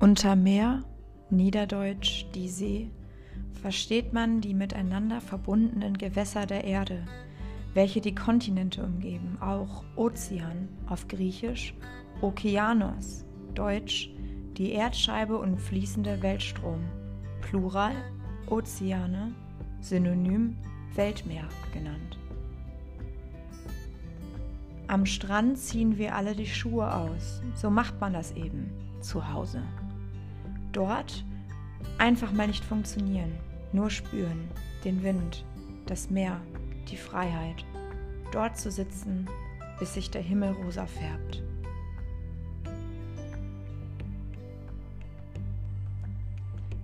Unter Meer, Niederdeutsch die See, versteht man die miteinander verbundenen Gewässer der Erde, welche die Kontinente umgeben, auch Ozean auf Griechisch, Okeanos, Deutsch, die Erdscheibe und fließende Weltstrom, Plural, Ozeane, Synonym Weltmeer genannt. Am Strand ziehen wir alle die Schuhe aus, so macht man das eben zu Hause. Dort einfach mal nicht funktionieren, nur spüren, den Wind, das Meer, die Freiheit, dort zu sitzen, bis sich der Himmel rosa färbt.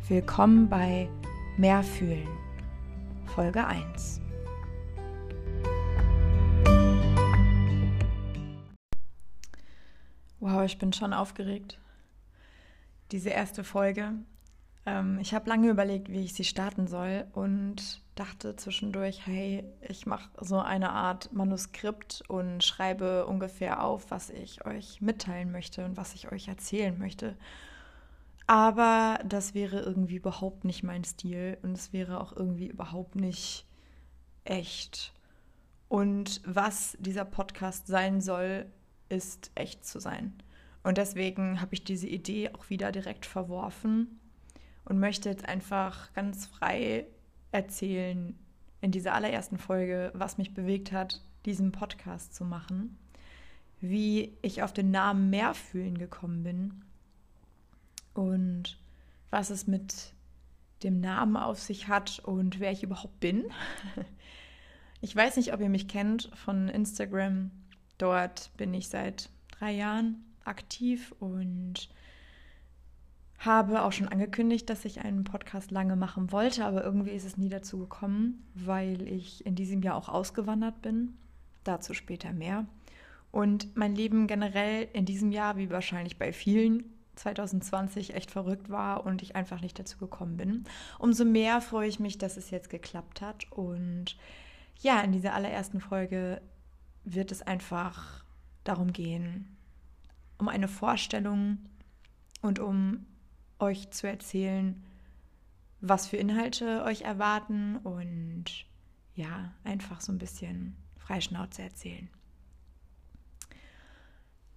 Willkommen bei Mehr fühlen, Folge 1. Wow, ich bin schon aufgeregt. Diese erste Folge. Ähm, ich habe lange überlegt, wie ich sie starten soll und dachte zwischendurch, hey, ich mache so eine Art Manuskript und schreibe ungefähr auf, was ich euch mitteilen möchte und was ich euch erzählen möchte. Aber das wäre irgendwie überhaupt nicht mein Stil und es wäre auch irgendwie überhaupt nicht echt. Und was dieser Podcast sein soll, ist echt zu sein. Und deswegen habe ich diese Idee auch wieder direkt verworfen und möchte jetzt einfach ganz frei erzählen in dieser allerersten Folge, was mich bewegt hat, diesen Podcast zu machen, wie ich auf den Namen Mehrfühlen gekommen bin und was es mit dem Namen auf sich hat und wer ich überhaupt bin. Ich weiß nicht, ob ihr mich kennt von Instagram. Dort bin ich seit drei Jahren aktiv und habe auch schon angekündigt, dass ich einen Podcast lange machen wollte, aber irgendwie ist es nie dazu gekommen, weil ich in diesem Jahr auch ausgewandert bin. Dazu später mehr. Und mein Leben generell in diesem Jahr, wie wahrscheinlich bei vielen, 2020 echt verrückt war und ich einfach nicht dazu gekommen bin. Umso mehr freue ich mich, dass es jetzt geklappt hat. Und ja, in dieser allerersten Folge wird es einfach darum gehen, um eine Vorstellung und um euch zu erzählen, was für Inhalte euch erwarten und ja, einfach so ein bisschen Freischnauze erzählen.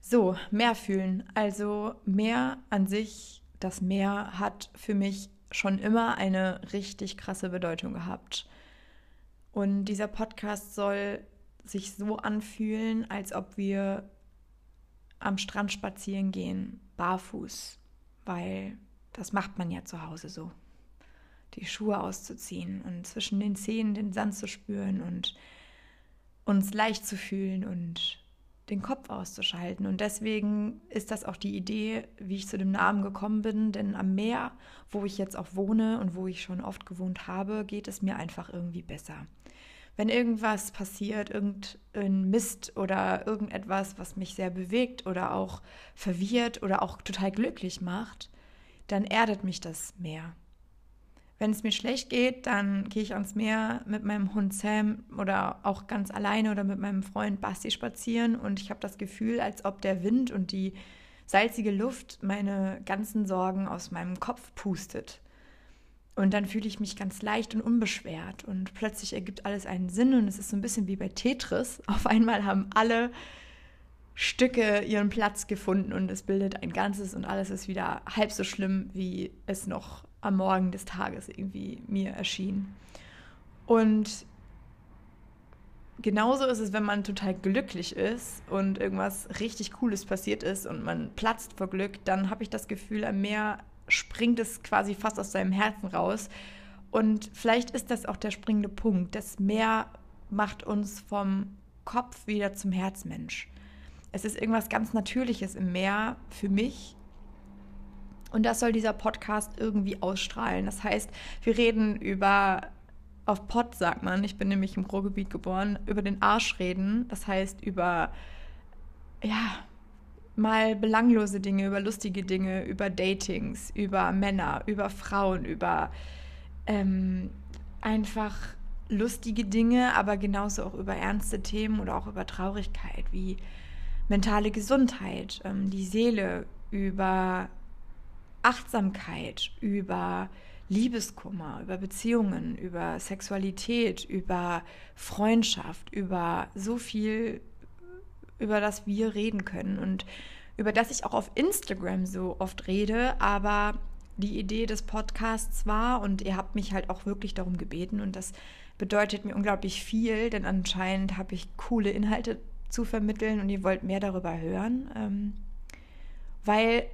So, Meer fühlen. Also Meer an sich, das Meer hat für mich schon immer eine richtig krasse Bedeutung gehabt. Und dieser Podcast soll sich so anfühlen, als ob wir am Strand spazieren gehen, barfuß, weil das macht man ja zu Hause so. Die Schuhe auszuziehen und zwischen den Zehen den Sand zu spüren und uns leicht zu fühlen und den Kopf auszuschalten. Und deswegen ist das auch die Idee, wie ich zu dem Namen gekommen bin. Denn am Meer, wo ich jetzt auch wohne und wo ich schon oft gewohnt habe, geht es mir einfach irgendwie besser. Wenn irgendwas passiert, irgendein Mist oder irgendetwas, was mich sehr bewegt oder auch verwirrt oder auch total glücklich macht, dann erdet mich das Meer. Wenn es mir schlecht geht, dann gehe ich ans Meer mit meinem Hund Sam oder auch ganz alleine oder mit meinem Freund Basti spazieren und ich habe das Gefühl, als ob der Wind und die salzige Luft meine ganzen Sorgen aus meinem Kopf pustet. Und dann fühle ich mich ganz leicht und unbeschwert und plötzlich ergibt alles einen Sinn und es ist so ein bisschen wie bei Tetris. Auf einmal haben alle Stücke ihren Platz gefunden und es bildet ein Ganzes und alles ist wieder halb so schlimm, wie es noch am Morgen des Tages irgendwie mir erschien. Und genauso ist es, wenn man total glücklich ist und irgendwas richtig Cooles passiert ist und man platzt vor Glück, dann habe ich das Gefühl, am Meer springt es quasi fast aus seinem Herzen raus. Und vielleicht ist das auch der springende Punkt. Das Meer macht uns vom Kopf wieder zum Herzmensch. Es ist irgendwas ganz Natürliches im Meer für mich, und das soll dieser Podcast irgendwie ausstrahlen. Das heißt, wir reden über, auf Pott sagt man, ich bin nämlich im Ruhrgebiet geboren, über den Arsch reden. Das heißt, über, ja, mal belanglose Dinge, über lustige Dinge, über Datings, über Männer, über Frauen, über ähm, einfach lustige Dinge, aber genauso auch über ernste Themen oder auch über Traurigkeit, wie mentale Gesundheit, ähm, die Seele, über Achtsamkeit, über Liebeskummer, über Beziehungen, über Sexualität, über Freundschaft, über so viel, über das wir reden können und über das ich auch auf Instagram so oft rede, aber die Idee des Podcasts war und ihr habt mich halt auch wirklich darum gebeten und das bedeutet mir unglaublich viel, denn anscheinend habe ich coole Inhalte zu vermitteln und ihr wollt mehr darüber hören, ähm, weil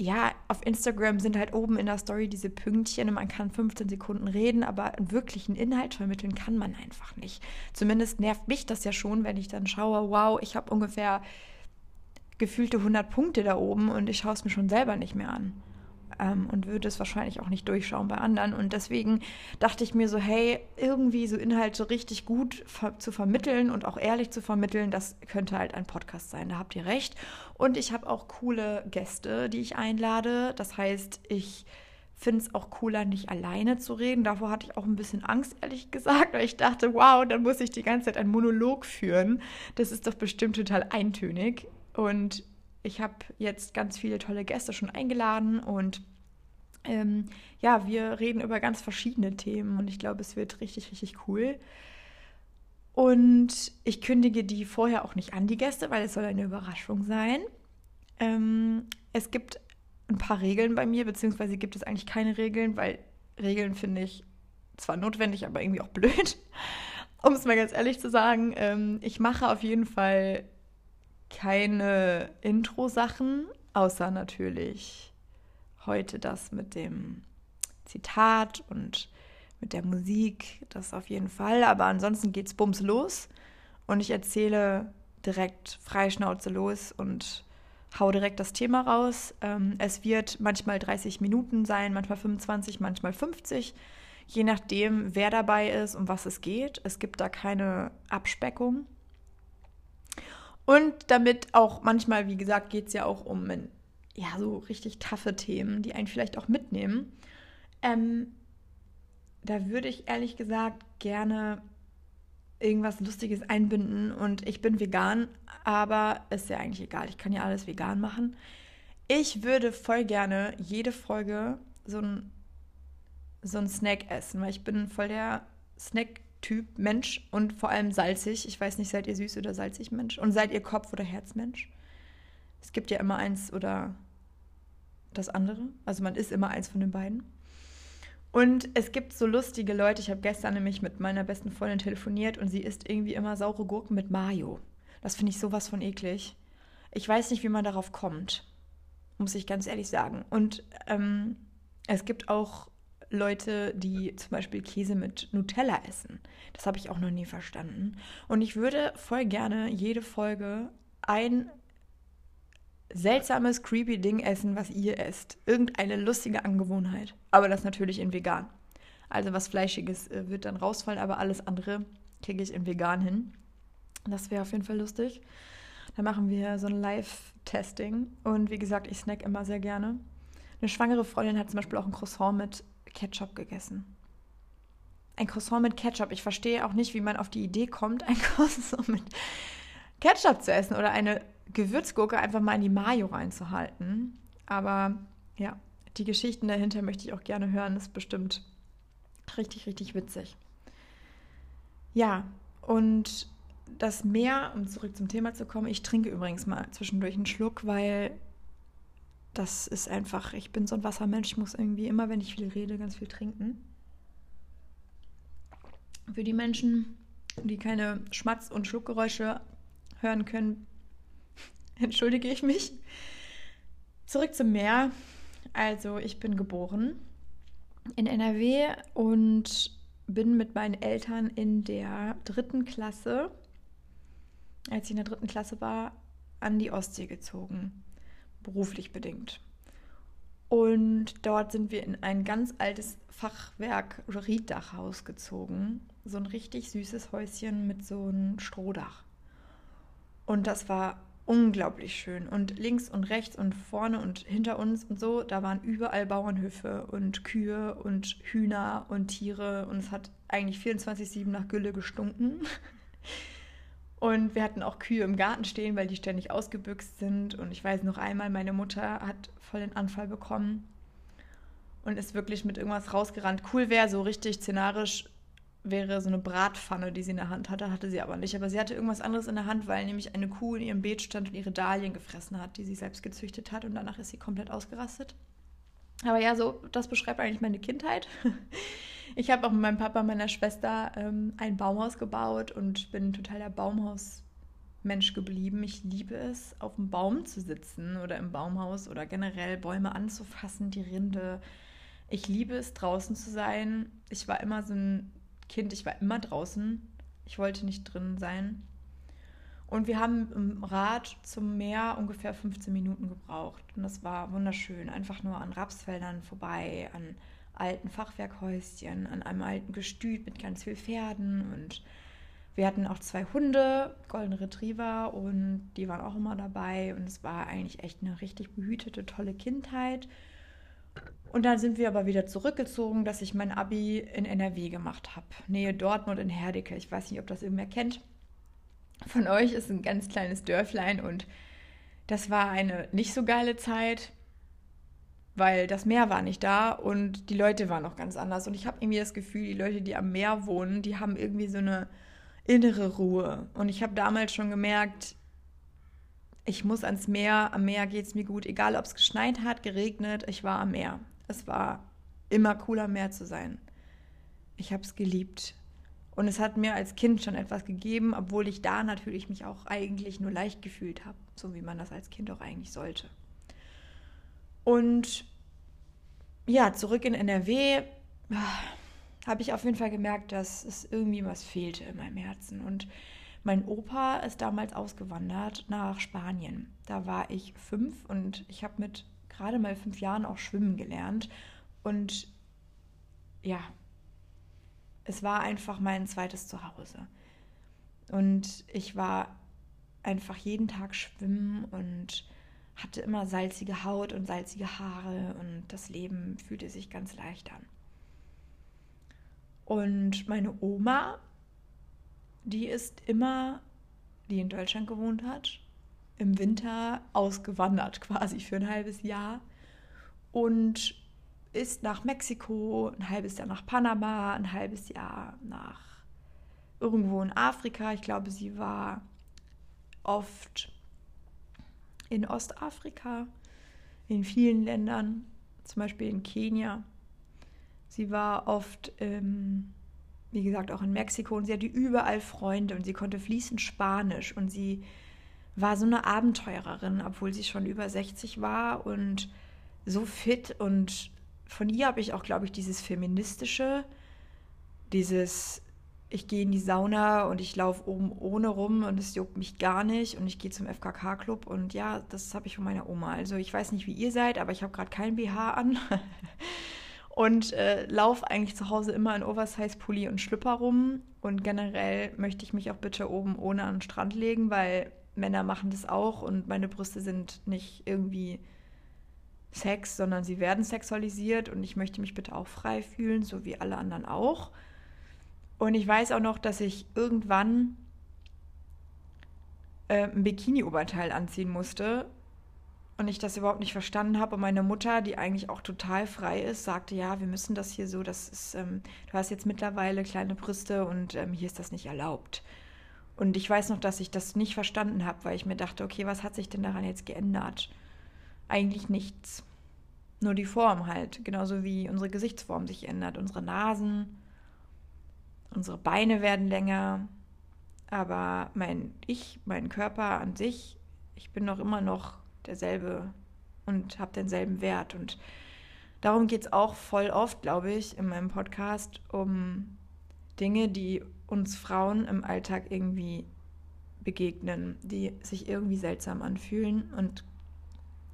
ja, auf Instagram sind halt oben in der Story diese Pünktchen und man kann 15 Sekunden reden, aber einen wirklichen Inhalt vermitteln kann man einfach nicht. Zumindest nervt mich das ja schon, wenn ich dann schaue, wow, ich habe ungefähr gefühlte 100 Punkte da oben und ich schaue es mir schon selber nicht mehr an ähm, und würde es wahrscheinlich auch nicht durchschauen bei anderen. Und deswegen dachte ich mir so, hey, irgendwie so Inhalte richtig gut ver zu vermitteln und auch ehrlich zu vermitteln, das könnte halt ein Podcast sein. Da habt ihr recht. Und ich habe auch coole Gäste, die ich einlade. Das heißt, ich finde es auch cooler, nicht alleine zu reden. Davor hatte ich auch ein bisschen Angst, ehrlich gesagt, weil ich dachte, wow, dann muss ich die ganze Zeit einen Monolog führen. Das ist doch bestimmt total eintönig. Und ich habe jetzt ganz viele tolle Gäste schon eingeladen und ähm, ja, wir reden über ganz verschiedene Themen und ich glaube, es wird richtig, richtig cool. Und ich kündige die vorher auch nicht an, die Gäste, weil es soll eine Überraschung sein. Ähm, es gibt ein paar Regeln bei mir, beziehungsweise gibt es eigentlich keine Regeln, weil Regeln finde ich zwar notwendig, aber irgendwie auch blöd. Um es mal ganz ehrlich zu sagen, ähm, ich mache auf jeden Fall keine Intro-Sachen, außer natürlich heute das mit dem Zitat und mit der Musik, das auf jeden Fall. Aber ansonsten geht's bums los und ich erzähle direkt freischnauze los und hau direkt das Thema raus. Ähm, es wird manchmal 30 Minuten sein, manchmal 25, manchmal 50, je nachdem, wer dabei ist, um was es geht. Es gibt da keine Abspeckung. Und damit auch manchmal, wie gesagt, geht es ja auch um ja, so richtig taffe Themen, die einen vielleicht auch mitnehmen. Ähm, da würde ich ehrlich gesagt gerne irgendwas Lustiges einbinden. Und ich bin vegan, aber ist ja eigentlich egal. Ich kann ja alles vegan machen. Ich würde voll gerne jede Folge so ein, so ein Snack essen, weil ich bin voll der Snack Typ Mensch und vor allem salzig. Ich weiß nicht, seid ihr süß oder salzig Mensch? Und seid ihr Kopf- oder Herzmensch? Es gibt ja immer eins oder das andere. Also man ist immer eins von den beiden. Und es gibt so lustige Leute. Ich habe gestern nämlich mit meiner besten Freundin telefoniert und sie isst irgendwie immer saure Gurken mit Mayo. Das finde ich sowas von eklig. Ich weiß nicht, wie man darauf kommt, muss ich ganz ehrlich sagen. Und ähm, es gibt auch Leute, die zum Beispiel Käse mit Nutella essen. Das habe ich auch noch nie verstanden. Und ich würde voll gerne jede Folge ein seltsames, creepy Ding essen, was ihr esst. Irgendeine lustige Angewohnheit. Aber das natürlich in vegan. Also was Fleischiges äh, wird dann rausfallen, aber alles andere kriege ich in vegan hin. Das wäre auf jeden Fall lustig. Da machen wir so ein Live-Testing. Und wie gesagt, ich snack immer sehr gerne. Eine schwangere Freundin hat zum Beispiel auch ein Croissant mit Ketchup gegessen. Ein Croissant mit Ketchup. Ich verstehe auch nicht, wie man auf die Idee kommt, ein Croissant mit Ketchup zu essen oder eine Gewürzgurke einfach mal in die Mayo reinzuhalten. Aber ja, die Geschichten dahinter möchte ich auch gerne hören. Das ist bestimmt richtig, richtig witzig. Ja, und das Meer, um zurück zum Thema zu kommen, ich trinke übrigens mal zwischendurch einen Schluck, weil das ist einfach, ich bin so ein Wassermensch, ich muss irgendwie immer, wenn ich viel rede, ganz viel trinken. Für die Menschen, die keine Schmatz- und Schluckgeräusche hören können, entschuldige ich mich. Zurück zum Meer. Also, ich bin geboren in NRW und bin mit meinen Eltern in der dritten Klasse, als ich in der dritten Klasse war, an die Ostsee gezogen beruflich bedingt. Und dort sind wir in ein ganz altes Fachwerk Rieddachhaus gezogen. So ein richtig süßes Häuschen mit so einem Strohdach. Und das war unglaublich schön. Und links und rechts und vorne und hinter uns und so, da waren überall Bauernhöfe und Kühe und Hühner und Tiere. Und es hat eigentlich 24-7 nach Gülle gestunken. Und wir hatten auch Kühe im Garten stehen, weil die ständig ausgebüxt sind. Und ich weiß noch einmal, meine Mutter hat voll den Anfall bekommen und ist wirklich mit irgendwas rausgerannt. Cool wäre, so richtig szenarisch wäre so eine Bratpfanne, die sie in der Hand hatte, hatte sie aber nicht. Aber sie hatte irgendwas anderes in der Hand, weil nämlich eine Kuh in ihrem Beet stand und ihre Dahlien gefressen hat, die sie selbst gezüchtet hat und danach ist sie komplett ausgerastet. Aber ja, so, das beschreibt eigentlich meine Kindheit. Ich habe auch mit meinem Papa und meiner Schwester ähm, ein Baumhaus gebaut und bin total der Baumhausmensch geblieben. Ich liebe es, auf dem Baum zu sitzen oder im Baumhaus oder generell Bäume anzufassen, die Rinde. Ich liebe es, draußen zu sein. Ich war immer so ein Kind, ich war immer draußen. Ich wollte nicht drin sein. Und wir haben im Rad zum Meer ungefähr 15 Minuten gebraucht. Und das war wunderschön. Einfach nur an Rapsfeldern vorbei, an alten Fachwerkhäuschen, an einem alten Gestüt mit ganz vielen Pferden. Und wir hatten auch zwei Hunde, Golden Retriever, und die waren auch immer dabei. Und es war eigentlich echt eine richtig behütete, tolle Kindheit. Und dann sind wir aber wieder zurückgezogen, dass ich mein Abi in NRW gemacht habe. Nähe Dortmund in Herdecke. Ich weiß nicht, ob das irgendwer kennt. Von euch ist ein ganz kleines Dörflein und das war eine nicht so geile Zeit, weil das Meer war nicht da und die Leute waren auch ganz anders. Und ich habe irgendwie das Gefühl, die Leute, die am Meer wohnen, die haben irgendwie so eine innere Ruhe. Und ich habe damals schon gemerkt, ich muss ans Meer, am Meer geht es mir gut, egal ob es geschneit hat, geregnet, ich war am Meer. Es war immer cool am Meer zu sein. Ich habe es geliebt. Und es hat mir als Kind schon etwas gegeben, obwohl ich da natürlich mich auch eigentlich nur leicht gefühlt habe, so wie man das als Kind auch eigentlich sollte. Und ja, zurück in NRW ah, habe ich auf jeden Fall gemerkt, dass es irgendwie was fehlte in meinem Herzen. Und mein Opa ist damals ausgewandert nach Spanien. Da war ich fünf und ich habe mit gerade mal fünf Jahren auch schwimmen gelernt. Und ja, es war einfach mein zweites Zuhause. Und ich war einfach jeden Tag schwimmen und hatte immer salzige Haut und salzige Haare und das Leben fühlte sich ganz leicht an. Und meine Oma, die ist immer, die in Deutschland gewohnt hat, im Winter ausgewandert quasi für ein halbes Jahr und ist nach Mexiko, ein halbes Jahr nach Panama, ein halbes Jahr nach irgendwo in Afrika. Ich glaube, sie war oft in Ostafrika, in vielen Ländern, zum Beispiel in Kenia. Sie war oft, ähm, wie gesagt, auch in Mexiko und sie hatte überall Freunde und sie konnte fließend Spanisch und sie war so eine Abenteurerin, obwohl sie schon über 60 war und so fit und von ihr habe ich auch, glaube ich, dieses feministische, dieses ich gehe in die Sauna und ich laufe oben ohne rum und es juckt mich gar nicht und ich gehe zum FKK-Club und ja, das habe ich von meiner Oma. Also ich weiß nicht, wie ihr seid, aber ich habe gerade kein BH an und äh, laufe eigentlich zu Hause immer in Oversize-Pulli und Schlüpper rum. Und generell möchte ich mich auch bitte oben ohne an den Strand legen, weil Männer machen das auch. Und meine Brüste sind nicht irgendwie Sex, sondern sie werden sexualisiert. Und ich möchte mich bitte auch frei fühlen, so wie alle anderen auch. Und ich weiß auch noch, dass ich irgendwann äh, ein Bikini-Oberteil anziehen musste und ich das überhaupt nicht verstanden habe. Und meine Mutter, die eigentlich auch total frei ist, sagte, ja, wir müssen das hier so, das ist, ähm, du hast jetzt mittlerweile kleine Brüste und ähm, hier ist das nicht erlaubt. Und ich weiß noch, dass ich das nicht verstanden habe, weil ich mir dachte, okay, was hat sich denn daran jetzt geändert? Eigentlich nichts. Nur die Form halt, genauso wie unsere Gesichtsform sich ändert, unsere Nasen, unsere Beine werden länger, aber mein Ich, mein Körper an sich, ich bin noch immer noch derselbe und habe denselben Wert. Und darum geht es auch voll oft, glaube ich, in meinem Podcast um Dinge, die uns Frauen im Alltag irgendwie begegnen, die sich irgendwie seltsam anfühlen und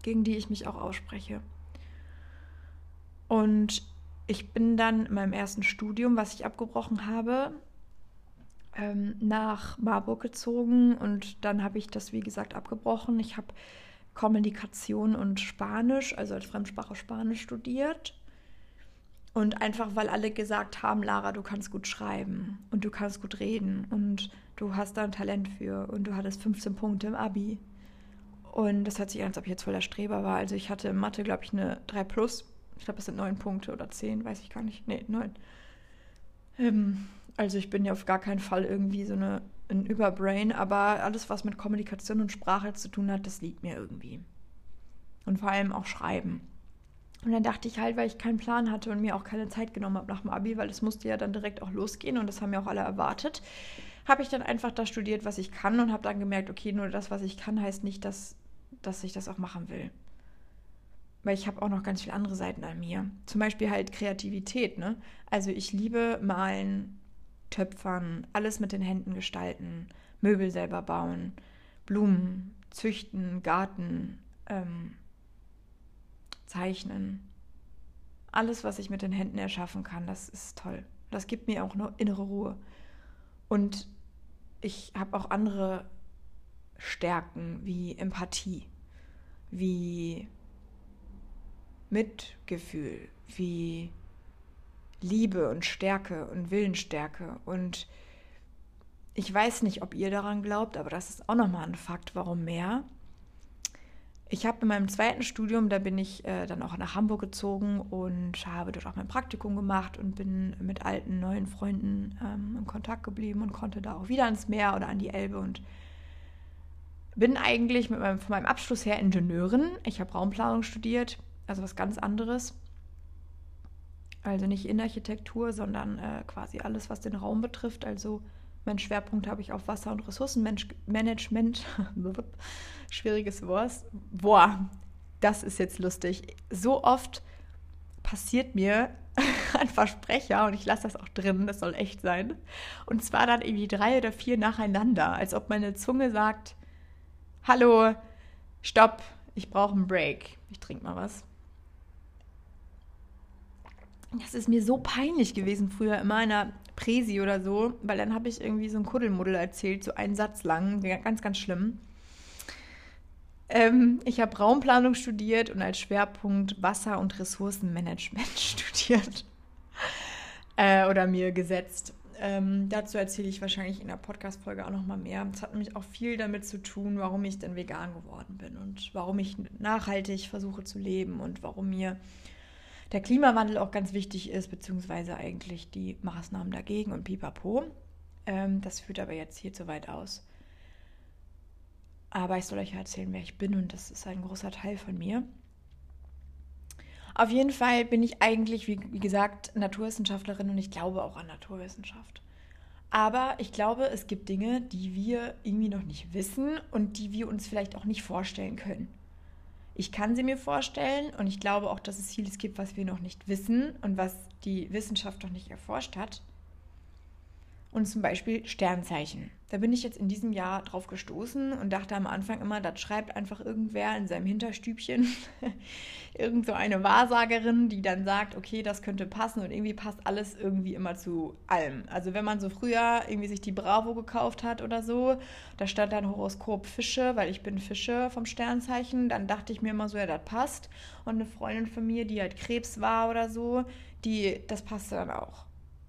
gegen die ich mich auch ausspreche. Und ich bin dann in meinem ersten Studium, was ich abgebrochen habe, ähm, nach Marburg gezogen und dann habe ich das, wie gesagt, abgebrochen. Ich habe Kommunikation und Spanisch, also als Fremdsprache Spanisch studiert. Und einfach, weil alle gesagt haben, Lara, du kannst gut schreiben und du kannst gut reden und du hast da ein Talent für und du hattest 15 Punkte im Abi. Und das hört sich an, als ob ich jetzt voll der Streber war. Also ich hatte in Mathe, glaube ich, eine 3 plus. Ich glaube, das sind 9 Punkte oder 10, weiß ich gar nicht. Nee, 9. Ähm, also ich bin ja auf gar keinen Fall irgendwie so eine, ein Überbrain, aber alles, was mit Kommunikation und Sprache zu tun hat, das liegt mir irgendwie. Und vor allem auch Schreiben. Und dann dachte ich halt, weil ich keinen Plan hatte und mir auch keine Zeit genommen habe nach dem Abi, weil es musste ja dann direkt auch losgehen und das haben ja auch alle erwartet, habe ich dann einfach das studiert, was ich kann und habe dann gemerkt, okay, nur das, was ich kann, heißt nicht, dass, dass ich das auch machen will. Weil ich habe auch noch ganz viele andere Seiten an mir. Zum Beispiel halt Kreativität, ne? Also ich liebe malen, töpfern, alles mit den Händen gestalten, Möbel selber bauen, Blumen, züchten, Garten, ähm, zeichnen. Alles, was ich mit den Händen erschaffen kann, das ist toll. Das gibt mir auch eine innere Ruhe. Und ich habe auch andere Stärken wie Empathie, wie Mitgefühl, wie Liebe und Stärke und Willensstärke. Und ich weiß nicht, ob ihr daran glaubt, aber das ist auch nochmal ein Fakt. Warum mehr? Ich habe in meinem zweiten Studium, da bin ich äh, dann auch nach Hamburg gezogen und habe dort auch mein Praktikum gemacht und bin mit alten, neuen Freunden ähm, in Kontakt geblieben und konnte da auch wieder ans Meer oder an die Elbe und bin eigentlich mit meinem, von meinem Abschluss her Ingenieurin. Ich habe Raumplanung studiert, also was ganz anderes. Also nicht Innenarchitektur, sondern äh, quasi alles, was den Raum betrifft. Also mein Schwerpunkt habe ich auf Wasser- und Ressourcenmanagement. Schwieriges Wort. Boah, das ist jetzt lustig. So oft passiert mir ein Versprecher und ich lasse das auch drin, das soll echt sein. Und zwar dann irgendwie drei oder vier nacheinander, als ob meine Zunge sagt, hallo, stopp, ich brauche einen Break. Ich trinke mal was. Das ist mir so peinlich gewesen früher immer in einer Präsi oder so, weil dann habe ich irgendwie so ein Kuddelmuddel erzählt, so einen Satz lang, ganz, ganz schlimm. Ähm, ich habe Raumplanung studiert und als Schwerpunkt Wasser- und Ressourcenmanagement studiert äh, oder mir gesetzt. Ähm, dazu erzähle ich wahrscheinlich in der Podcast-Folge auch nochmal mehr. Es hat nämlich auch viel damit zu tun, warum ich denn vegan geworden bin und warum ich nachhaltig versuche zu leben und warum mir der Klimawandel auch ganz wichtig ist, beziehungsweise eigentlich die Maßnahmen dagegen und pipapo. Ähm, das führt aber jetzt hier zu weit aus. Aber ich soll euch ja erzählen, wer ich bin und das ist ein großer Teil von mir. Auf jeden Fall bin ich eigentlich, wie, wie gesagt, Naturwissenschaftlerin und ich glaube auch an Naturwissenschaft. Aber ich glaube, es gibt Dinge, die wir irgendwie noch nicht wissen und die wir uns vielleicht auch nicht vorstellen können. Ich kann sie mir vorstellen und ich glaube auch, dass es vieles gibt, was wir noch nicht wissen und was die Wissenschaft noch nicht erforscht hat. Und zum Beispiel Sternzeichen. Da bin ich jetzt in diesem Jahr drauf gestoßen und dachte am Anfang immer, das schreibt einfach irgendwer in seinem Hinterstübchen. Irgend so eine Wahrsagerin, die dann sagt, okay, das könnte passen und irgendwie passt alles irgendwie immer zu allem. Also wenn man so früher irgendwie sich die Bravo gekauft hat oder so, da stand dann Horoskop Fische, weil ich bin Fische vom Sternzeichen, dann dachte ich mir immer so, ja, das passt. Und eine Freundin von mir, die halt Krebs war oder so, die, das passte dann auch.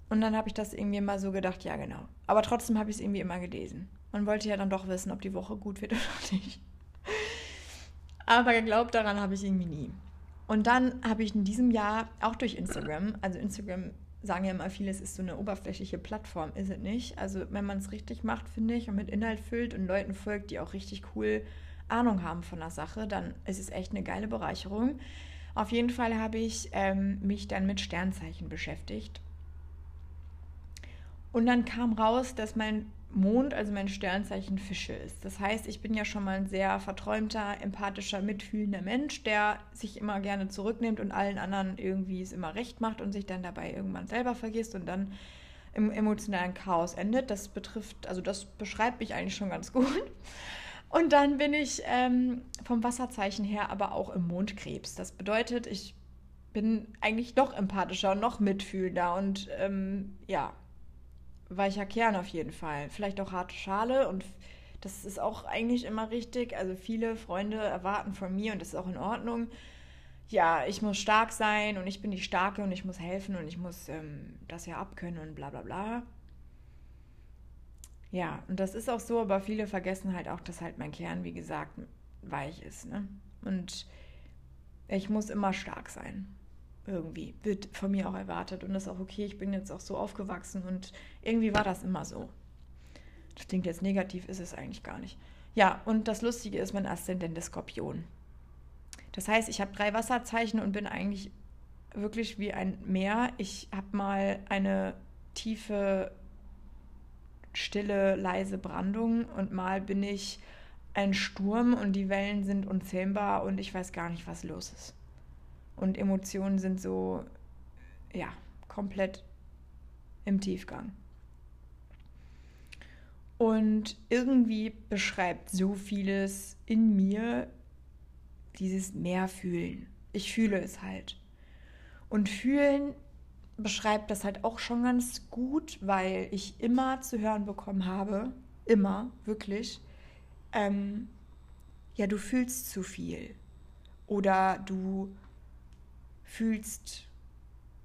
Und dann habe ich das irgendwie mal so gedacht, ja genau. Aber trotzdem habe ich es irgendwie immer gelesen. Man wollte ja dann doch wissen, ob die Woche gut wird oder nicht. Aber geglaubt daran habe ich irgendwie nie. Und dann habe ich in diesem Jahr auch durch Instagram, also Instagram sagen ja immer viele, es ist so eine oberflächliche Plattform, ist es nicht. Also wenn man es richtig macht, finde ich, und mit Inhalt füllt und Leuten folgt, die auch richtig cool Ahnung haben von der Sache, dann ist es echt eine geile Bereicherung. Auf jeden Fall habe ich ähm, mich dann mit Sternzeichen beschäftigt und dann kam raus, dass mein Mond, also mein Sternzeichen Fische ist. Das heißt, ich bin ja schon mal ein sehr verträumter, empathischer, mitfühlender Mensch, der sich immer gerne zurücknimmt und allen anderen irgendwie es immer recht macht und sich dann dabei irgendwann selber vergisst und dann im emotionalen Chaos endet. Das betrifft, also das beschreibt mich eigentlich schon ganz gut. Und dann bin ich ähm, vom Wasserzeichen her aber auch im Mondkrebs. Das bedeutet, ich bin eigentlich noch empathischer und noch mitfühlender und ähm, ja, weicher Kern auf jeden Fall. Vielleicht auch harte Schale und das ist auch eigentlich immer richtig. Also viele Freunde erwarten von mir und das ist auch in Ordnung. ja, ich muss stark sein und ich bin die Starke und ich muss helfen und ich muss ähm, das ja abkönnen und bla bla bla. Ja, und das ist auch so, aber viele vergessen halt auch, dass halt mein Kern, wie gesagt, weich ist. Ne? Und ich muss immer stark sein. Irgendwie. Wird von mir auch erwartet. Und das ist auch okay. Ich bin jetzt auch so aufgewachsen und irgendwie war das immer so. Das klingt jetzt negativ, ist es eigentlich gar nicht. Ja, und das Lustige ist mein Aszendent der Skorpion. Das heißt, ich habe drei Wasserzeichen und bin eigentlich wirklich wie ein Meer. Ich habe mal eine tiefe, stille, leise Brandung und mal bin ich ein Sturm und die Wellen sind unzähmbar und ich weiß gar nicht, was los ist. Und Emotionen sind so, ja, komplett im Tiefgang. Und irgendwie beschreibt so vieles in mir dieses Mehrfühlen. Ich fühle es halt. Und fühlen beschreibt das halt auch schon ganz gut, weil ich immer zu hören bekommen habe, immer, wirklich, ähm, ja, du fühlst zu viel. Oder du fühlst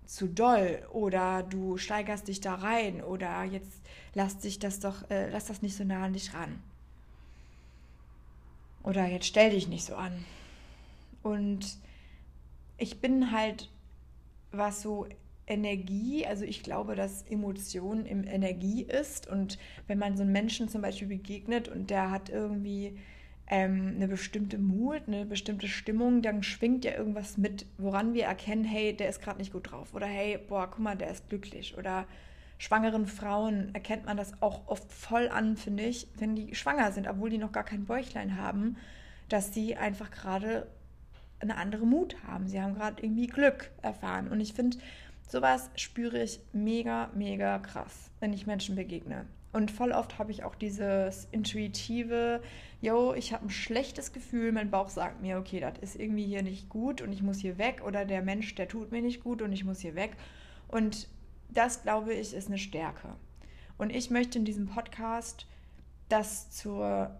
zu doll oder du steigerst dich da rein oder jetzt lass dich das doch, äh, lass das nicht so nah an dich ran. Oder jetzt stell dich nicht so an. Und ich bin halt, was so Energie, also ich glaube, dass Emotion im Energie ist. Und wenn man so einem Menschen zum Beispiel begegnet und der hat irgendwie ähm, eine bestimmte Mut, eine bestimmte Stimmung, dann schwingt ja irgendwas mit, woran wir erkennen, hey, der ist gerade nicht gut drauf. Oder hey, boah, guck mal, der ist glücklich. Oder schwangeren Frauen erkennt man das auch oft voll an, finde ich, wenn die schwanger sind, obwohl die noch gar kein Bäuchlein haben, dass sie einfach gerade eine andere Mut haben. Sie haben gerade irgendwie Glück erfahren. Und ich finde, sowas spüre ich mega, mega krass, wenn ich Menschen begegne. Und voll oft habe ich auch dieses intuitive, yo, ich habe ein schlechtes Gefühl, mein Bauch sagt mir, okay, das ist irgendwie hier nicht gut und ich muss hier weg oder der Mensch, der tut mir nicht gut und ich muss hier weg. Und das, glaube ich, ist eine Stärke. Und ich möchte in diesem Podcast das zur,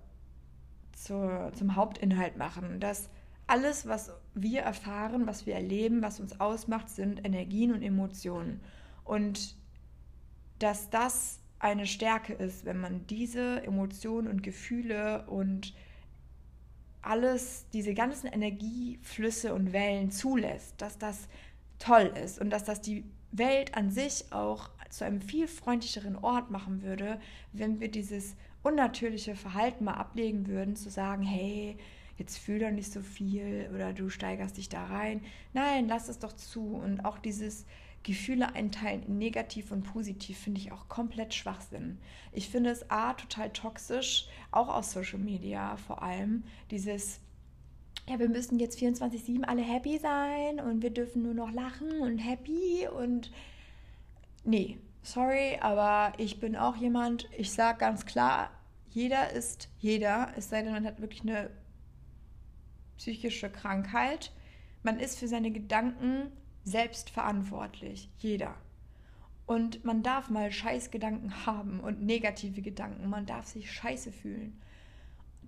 zur, zum Hauptinhalt machen, dass alles, was wir erfahren, was wir erleben, was uns ausmacht, sind Energien und Emotionen. Und dass das eine Stärke ist, wenn man diese Emotionen und Gefühle und alles, diese ganzen Energieflüsse und Wellen zulässt, dass das toll ist und dass das die Welt an sich auch zu einem viel freundlicheren Ort machen würde, wenn wir dieses unnatürliche Verhalten mal ablegen würden, zu sagen, hey, jetzt fühl doch nicht so viel oder du steigerst dich da rein. Nein, lass es doch zu. Und auch dieses Gefühle einteilen in negativ und positiv finde ich auch komplett Schwachsinn. Ich finde es A, total toxisch, auch aus Social Media vor allem, dieses ja, wir müssen jetzt 24-7 alle happy sein und wir dürfen nur noch lachen und happy und nee, sorry, aber ich bin auch jemand, ich sage ganz klar, jeder ist jeder, es sei denn, man hat wirklich eine psychische Krankheit. Man ist für seine Gedanken selbst verantwortlich. Jeder. Und man darf mal Scheißgedanken haben und negative Gedanken. Man darf sich scheiße fühlen.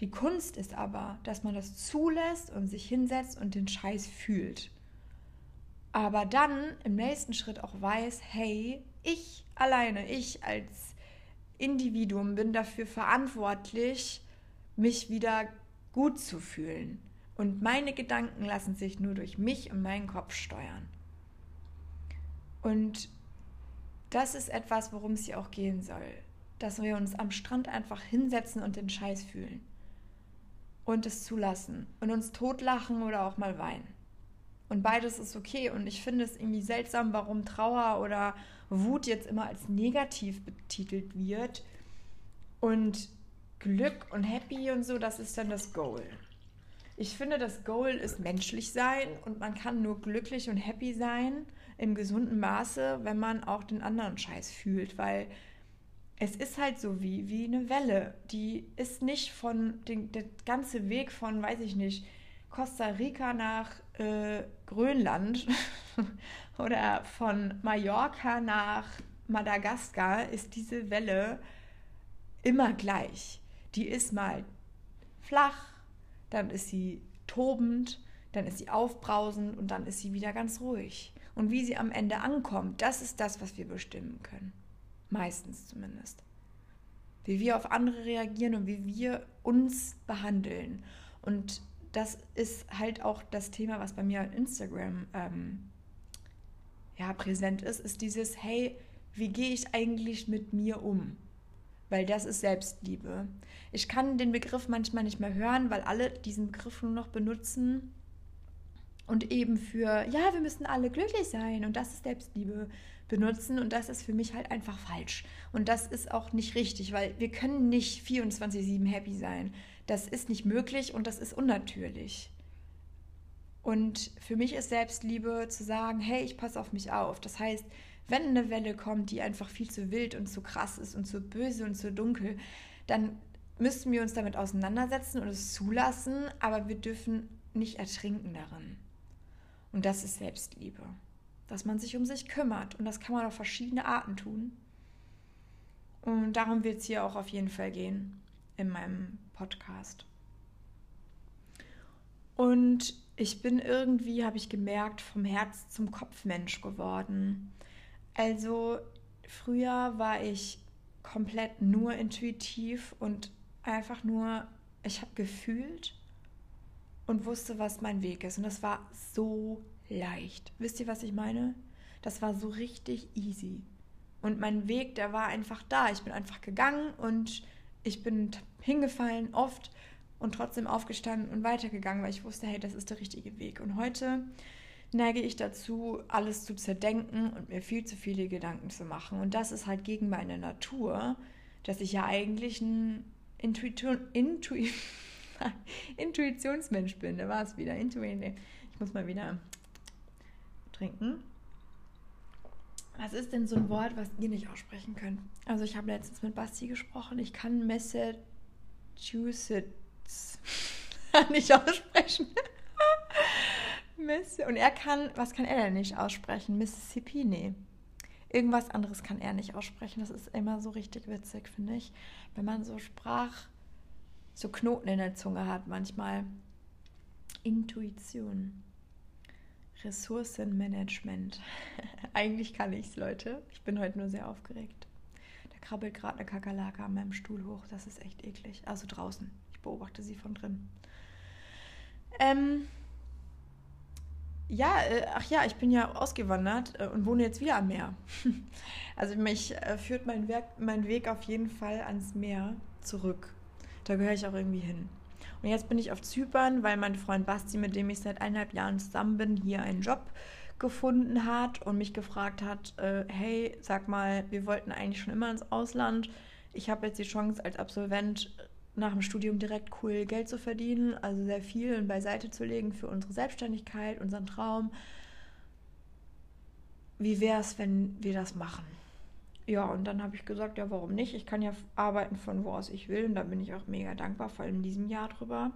Die Kunst ist aber, dass man das zulässt und sich hinsetzt und den Scheiß fühlt. Aber dann im nächsten Schritt auch weiß, hey, ich alleine, ich als Individuum bin dafür verantwortlich, mich wieder gut zu fühlen. Und meine Gedanken lassen sich nur durch mich und meinen Kopf steuern. Und das ist etwas, worum es hier auch gehen soll. Dass wir uns am Strand einfach hinsetzen und den Scheiß fühlen. Und es zulassen. Und uns totlachen oder auch mal weinen. Und beides ist okay. Und ich finde es irgendwie seltsam, warum Trauer oder Wut jetzt immer als negativ betitelt wird. Und Glück und Happy und so, das ist dann das Goal. Ich finde, das Goal ist menschlich sein und man kann nur glücklich und happy sein im gesunden Maße, wenn man auch den anderen Scheiß fühlt, weil es ist halt so wie, wie eine Welle. Die ist nicht von, den, der ganze Weg von, weiß ich nicht, Costa Rica nach äh, Grönland oder von Mallorca nach Madagaskar ist diese Welle immer gleich. Die ist mal flach, dann ist sie tobend, dann ist sie aufbrausend und dann ist sie wieder ganz ruhig. Und wie sie am Ende ankommt, das ist das, was wir bestimmen können. Meistens zumindest. Wie wir auf andere reagieren und wie wir uns behandeln. Und das ist halt auch das Thema, was bei mir auf Instagram ähm, ja, präsent ist, ist dieses, hey, wie gehe ich eigentlich mit mir um? Weil das ist Selbstliebe. Ich kann den Begriff manchmal nicht mehr hören, weil alle diesen Begriff nur noch benutzen und eben für, ja, wir müssen alle glücklich sein und das ist Selbstliebe benutzen und das ist für mich halt einfach falsch. Und das ist auch nicht richtig, weil wir können nicht 24-7 happy sein. Das ist nicht möglich und das ist unnatürlich. Und für mich ist Selbstliebe zu sagen, hey, ich passe auf mich auf. Das heißt, wenn eine Welle kommt, die einfach viel zu wild und zu krass ist und zu böse und zu dunkel, dann müssten wir uns damit auseinandersetzen und es zulassen, aber wir dürfen nicht ertrinken darin. Und das ist Selbstliebe. Dass man sich um sich kümmert. Und das kann man auf verschiedene Arten tun. Und darum wird es hier auch auf jeden Fall gehen in meinem Podcast. Und ich bin irgendwie, habe ich gemerkt, vom Herz zum Kopfmensch geworden. Also früher war ich komplett nur intuitiv und einfach nur, ich habe gefühlt und wusste, was mein Weg ist. Und das war so leicht. Wisst ihr, was ich meine? Das war so richtig easy. Und mein Weg, der war einfach da. Ich bin einfach gegangen und ich bin hingefallen oft und trotzdem aufgestanden und weitergegangen, weil ich wusste, hey, das ist der richtige Weg. Und heute neige ich dazu, alles zu zerdenken und mir viel zu viele Gedanken zu machen. Und das ist halt gegen meine Natur, dass ich ja eigentlich ein Intuition, Intu Intuitionsmensch bin. Da war es wieder. Intuition. Ich muss mal wieder trinken. Was ist denn so ein Wort, was ihr nicht aussprechen könnt? Also ich habe letztens mit Basti gesprochen. Ich kann Massachusetts nicht aussprechen. Und er kann, was kann er denn nicht aussprechen? Mississippi? Nee. Irgendwas anderes kann er nicht aussprechen. Das ist immer so richtig witzig, finde ich. Wenn man so Sprach, so Knoten in der Zunge hat manchmal. Intuition. Ressourcenmanagement. Eigentlich kann ich es, Leute. Ich bin heute nur sehr aufgeregt. Da krabbelt gerade eine Kakerlake an meinem Stuhl hoch. Das ist echt eklig. Also draußen. Ich beobachte sie von drin. Ähm, ja, äh, ach ja, ich bin ja ausgewandert äh, und wohne jetzt wieder am Meer. also mich äh, führt mein, Werk, mein Weg auf jeden Fall ans Meer zurück. Da gehöre ich auch irgendwie hin. Und jetzt bin ich auf Zypern, weil mein Freund Basti, mit dem ich seit eineinhalb Jahren zusammen bin, hier einen Job gefunden hat und mich gefragt hat, äh, hey, sag mal, wir wollten eigentlich schon immer ins Ausland. Ich habe jetzt die Chance als Absolvent nach dem Studium direkt cool Geld zu verdienen, also sehr viel beiseite zu legen für unsere Selbstständigkeit, unseren Traum. Wie wäre es, wenn wir das machen? Ja, und dann habe ich gesagt, ja, warum nicht? Ich kann ja arbeiten von wo aus ich will und da bin ich auch mega dankbar, vor allem in diesem Jahr drüber.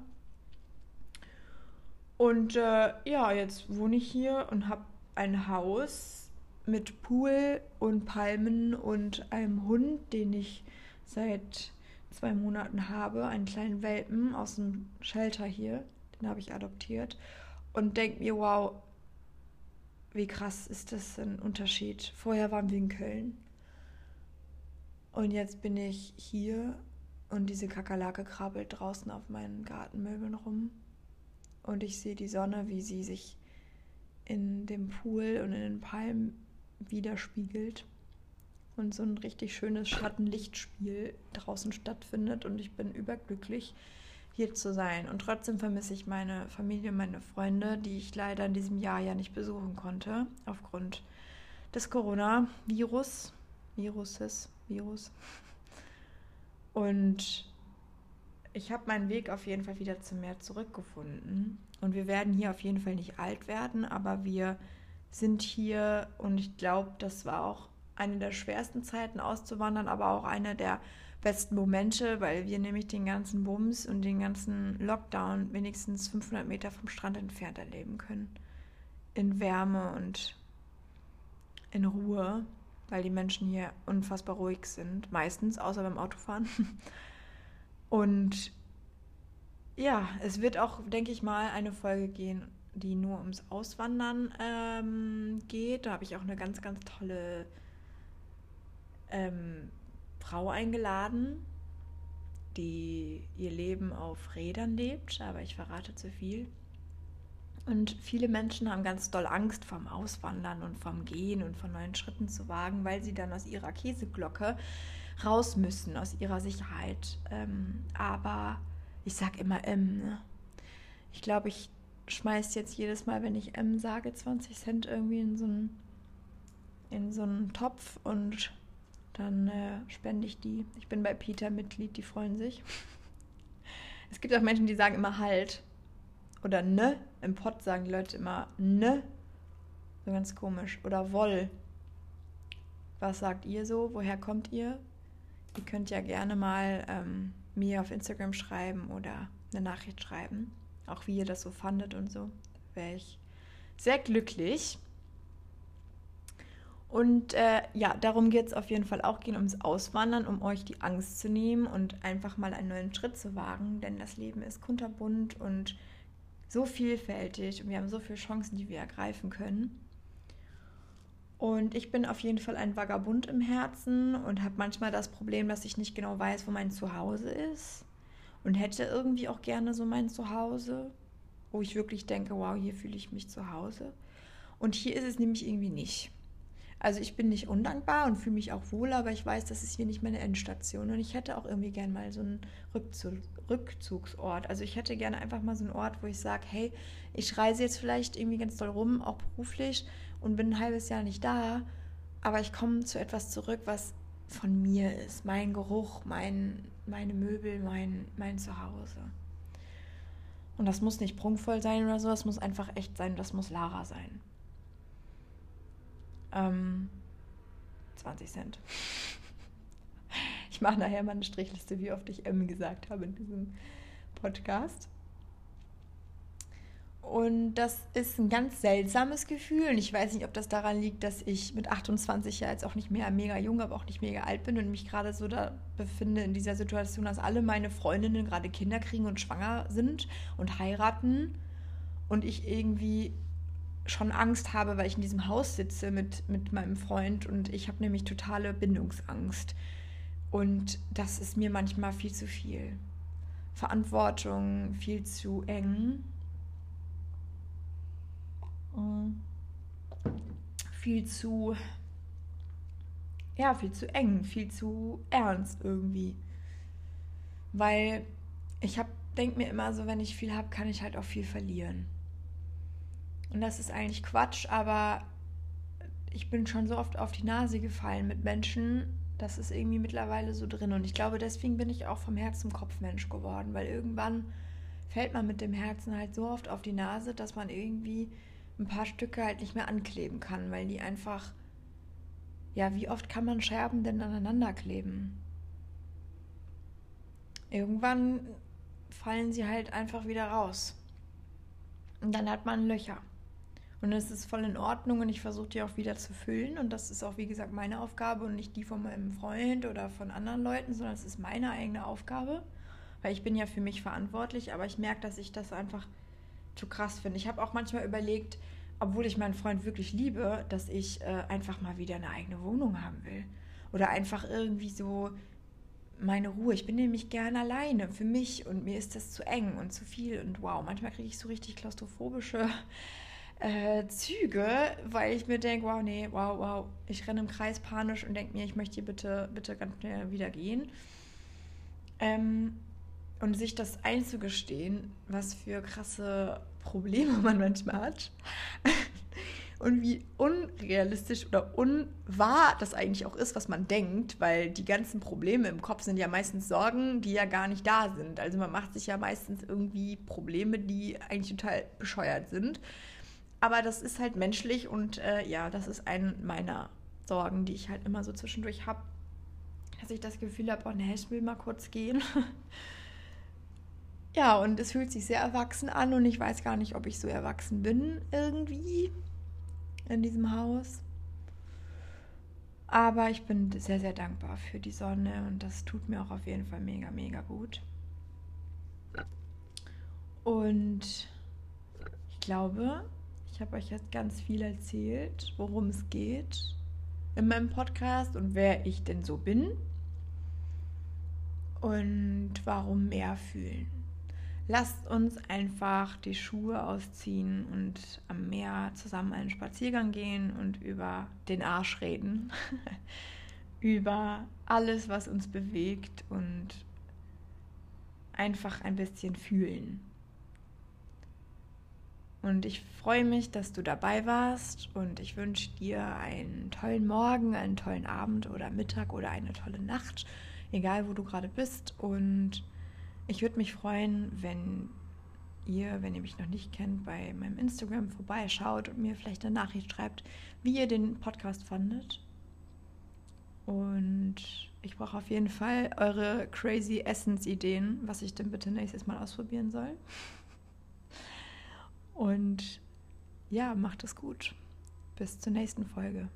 Und äh, ja, jetzt wohne ich hier und habe ein Haus mit Pool und Palmen und einem Hund, den ich seit zwei Monaten habe, einen kleinen Welpen aus dem Shelter hier, den habe ich adoptiert und denke mir, wow, wie krass ist das ein Unterschied. Vorher waren wir in Köln und jetzt bin ich hier und diese Kakerlake krabbelt draußen auf meinen Gartenmöbeln rum. Und ich sehe die Sonne, wie sie sich in dem Pool und in den Palmen widerspiegelt. Und so ein richtig schönes Schattenlichtspiel draußen stattfindet. Und ich bin überglücklich, hier zu sein. Und trotzdem vermisse ich meine Familie, meine Freunde, die ich leider in diesem Jahr ja nicht besuchen konnte, aufgrund des Coronavirus, Viruses, Virus. Und ich habe meinen Weg auf jeden Fall wieder zum Meer zurückgefunden. Und wir werden hier auf jeden Fall nicht alt werden, aber wir sind hier und ich glaube, das war auch eine der schwersten Zeiten auszuwandern, aber auch eine der besten Momente, weil wir nämlich den ganzen Bums und den ganzen Lockdown wenigstens 500 Meter vom Strand entfernt erleben können. In Wärme und in Ruhe, weil die Menschen hier unfassbar ruhig sind, meistens, außer beim Autofahren. Und ja, es wird auch, denke ich mal, eine Folge gehen, die nur ums Auswandern ähm, geht. Da habe ich auch eine ganz, ganz tolle ähm, Frau eingeladen, die ihr Leben auf Rädern lebt, aber ich verrate zu viel. Und viele Menschen haben ganz doll Angst vom Auswandern und vom Gehen und von neuen Schritten zu wagen, weil sie dann aus ihrer Käseglocke raus müssen, aus ihrer Sicherheit. Ähm, aber ich sage immer M. Ne? Ich glaube, ich schmeiße jetzt jedes Mal, wenn ich M sage, 20 Cent irgendwie in so einen, in so Topf und dann äh, spende ich die. Ich bin bei Peter Mitglied, die freuen sich. Es gibt auch Menschen, die sagen immer halt oder ne. Im Pott sagen die Leute immer ne. So ganz komisch. Oder woll. Was sagt ihr so? Woher kommt ihr? Ihr könnt ja gerne mal ähm, mir auf Instagram schreiben oder eine Nachricht schreiben. Auch wie ihr das so fandet und so. Wäre ich sehr glücklich. Und äh, ja, darum geht es auf jeden Fall auch gehen, ums Auswandern, um euch die Angst zu nehmen und einfach mal einen neuen Schritt zu wagen. Denn das Leben ist kunterbunt und so vielfältig und wir haben so viele Chancen, die wir ergreifen können. Und ich bin auf jeden Fall ein Vagabund im Herzen und habe manchmal das Problem, dass ich nicht genau weiß, wo mein Zuhause ist. Und hätte irgendwie auch gerne so mein Zuhause, wo ich wirklich denke, wow, hier fühle ich mich zu Hause. Und hier ist es nämlich irgendwie nicht. Also ich bin nicht undankbar und fühle mich auch wohl, aber ich weiß, das ist hier nicht meine Endstation. Und ich hätte auch irgendwie gern mal so einen Rückzug, Rückzugsort. Also ich hätte gerne einfach mal so einen Ort, wo ich sage, hey, ich reise jetzt vielleicht irgendwie ganz doll rum, auch beruflich, und bin ein halbes Jahr nicht da, aber ich komme zu etwas zurück, was von mir ist. Mein Geruch, mein, meine Möbel, mein, mein Zuhause. Und das muss nicht prunkvoll sein oder so, das muss einfach echt sein, das muss Lara sein. Ähm, 20 Cent. Ich mache nachher mal eine Strichliste, wie oft ich M gesagt habe in diesem Podcast. Und das ist ein ganz seltsames Gefühl. Und ich weiß nicht, ob das daran liegt, dass ich mit 28 ja jetzt auch nicht mehr mega jung, aber auch nicht mega alt bin und mich gerade so da befinde in dieser Situation, dass alle meine Freundinnen gerade Kinder kriegen und schwanger sind und heiraten. Und ich irgendwie schon Angst habe, weil ich in diesem Haus sitze mit, mit meinem Freund und ich habe nämlich totale Bindungsangst. Und das ist mir manchmal viel zu viel. Verantwortung viel zu eng. Mm. Viel zu, ja, viel zu eng, viel zu ernst irgendwie. Weil ich denke mir immer so, wenn ich viel habe, kann ich halt auch viel verlieren. Und das ist eigentlich Quatsch, aber ich bin schon so oft auf die Nase gefallen mit Menschen, das ist irgendwie mittlerweile so drin. Und ich glaube, deswegen bin ich auch vom Herz zum Kopfmensch geworden, weil irgendwann fällt man mit dem Herzen halt so oft auf die Nase, dass man irgendwie ein paar Stücke halt nicht mehr ankleben kann, weil die einfach, ja, wie oft kann man Scherben denn aneinander kleben? Irgendwann fallen sie halt einfach wieder raus. Und dann hat man Löcher. Und es ist voll in Ordnung und ich versuche die auch wieder zu füllen. Und das ist auch, wie gesagt, meine Aufgabe und nicht die von meinem Freund oder von anderen Leuten, sondern es ist meine eigene Aufgabe. Weil ich bin ja für mich verantwortlich, aber ich merke, dass ich das einfach zu krass finde. Ich habe auch manchmal überlegt, obwohl ich meinen Freund wirklich liebe, dass ich äh, einfach mal wieder eine eigene Wohnung haben will. Oder einfach irgendwie so meine Ruhe. Ich bin nämlich gerne alleine für mich und mir ist das zu eng und zu viel. Und wow, manchmal kriege ich so richtig klaustrophobische äh, Züge, weil ich mir denke, wow, nee, wow, wow, ich renne im Kreis panisch und denke mir, ich möchte hier bitte, bitte ganz schnell wieder gehen. Ähm, und sich das einzugestehen, was für krasse Probleme man manchmal hat und wie unrealistisch oder unwahr das eigentlich auch ist, was man denkt, weil die ganzen Probleme im Kopf sind ja meistens Sorgen, die ja gar nicht da sind. Also man macht sich ja meistens irgendwie Probleme, die eigentlich total bescheuert sind. Aber das ist halt menschlich und äh, ja, das ist eine meiner Sorgen, die ich halt immer so zwischendurch habe, dass ich das Gefühl habe, oh ne, ich will mal kurz gehen. ja, und es fühlt sich sehr erwachsen an und ich weiß gar nicht, ob ich so erwachsen bin irgendwie in diesem Haus. Aber ich bin sehr, sehr dankbar für die Sonne und das tut mir auch auf jeden Fall mega, mega gut. Und glaube, ich habe euch jetzt ganz viel erzählt, worum es geht in meinem Podcast und wer ich denn so bin und warum mehr fühlen. Lasst uns einfach die Schuhe ausziehen und am Meer zusammen einen Spaziergang gehen und über den Arsch reden. über alles, was uns bewegt und einfach ein bisschen fühlen. Und ich freue mich, dass du dabei warst und ich wünsche dir einen tollen Morgen, einen tollen Abend oder Mittag oder eine tolle Nacht, egal wo du gerade bist. Und ich würde mich freuen, wenn ihr, wenn ihr mich noch nicht kennt, bei meinem Instagram vorbeischaut und mir vielleicht eine Nachricht schreibt, wie ihr den Podcast fandet. Und ich brauche auf jeden Fall eure crazy Essensideen, was ich denn bitte nächstes Mal ausprobieren soll. Und ja, macht es gut. Bis zur nächsten Folge.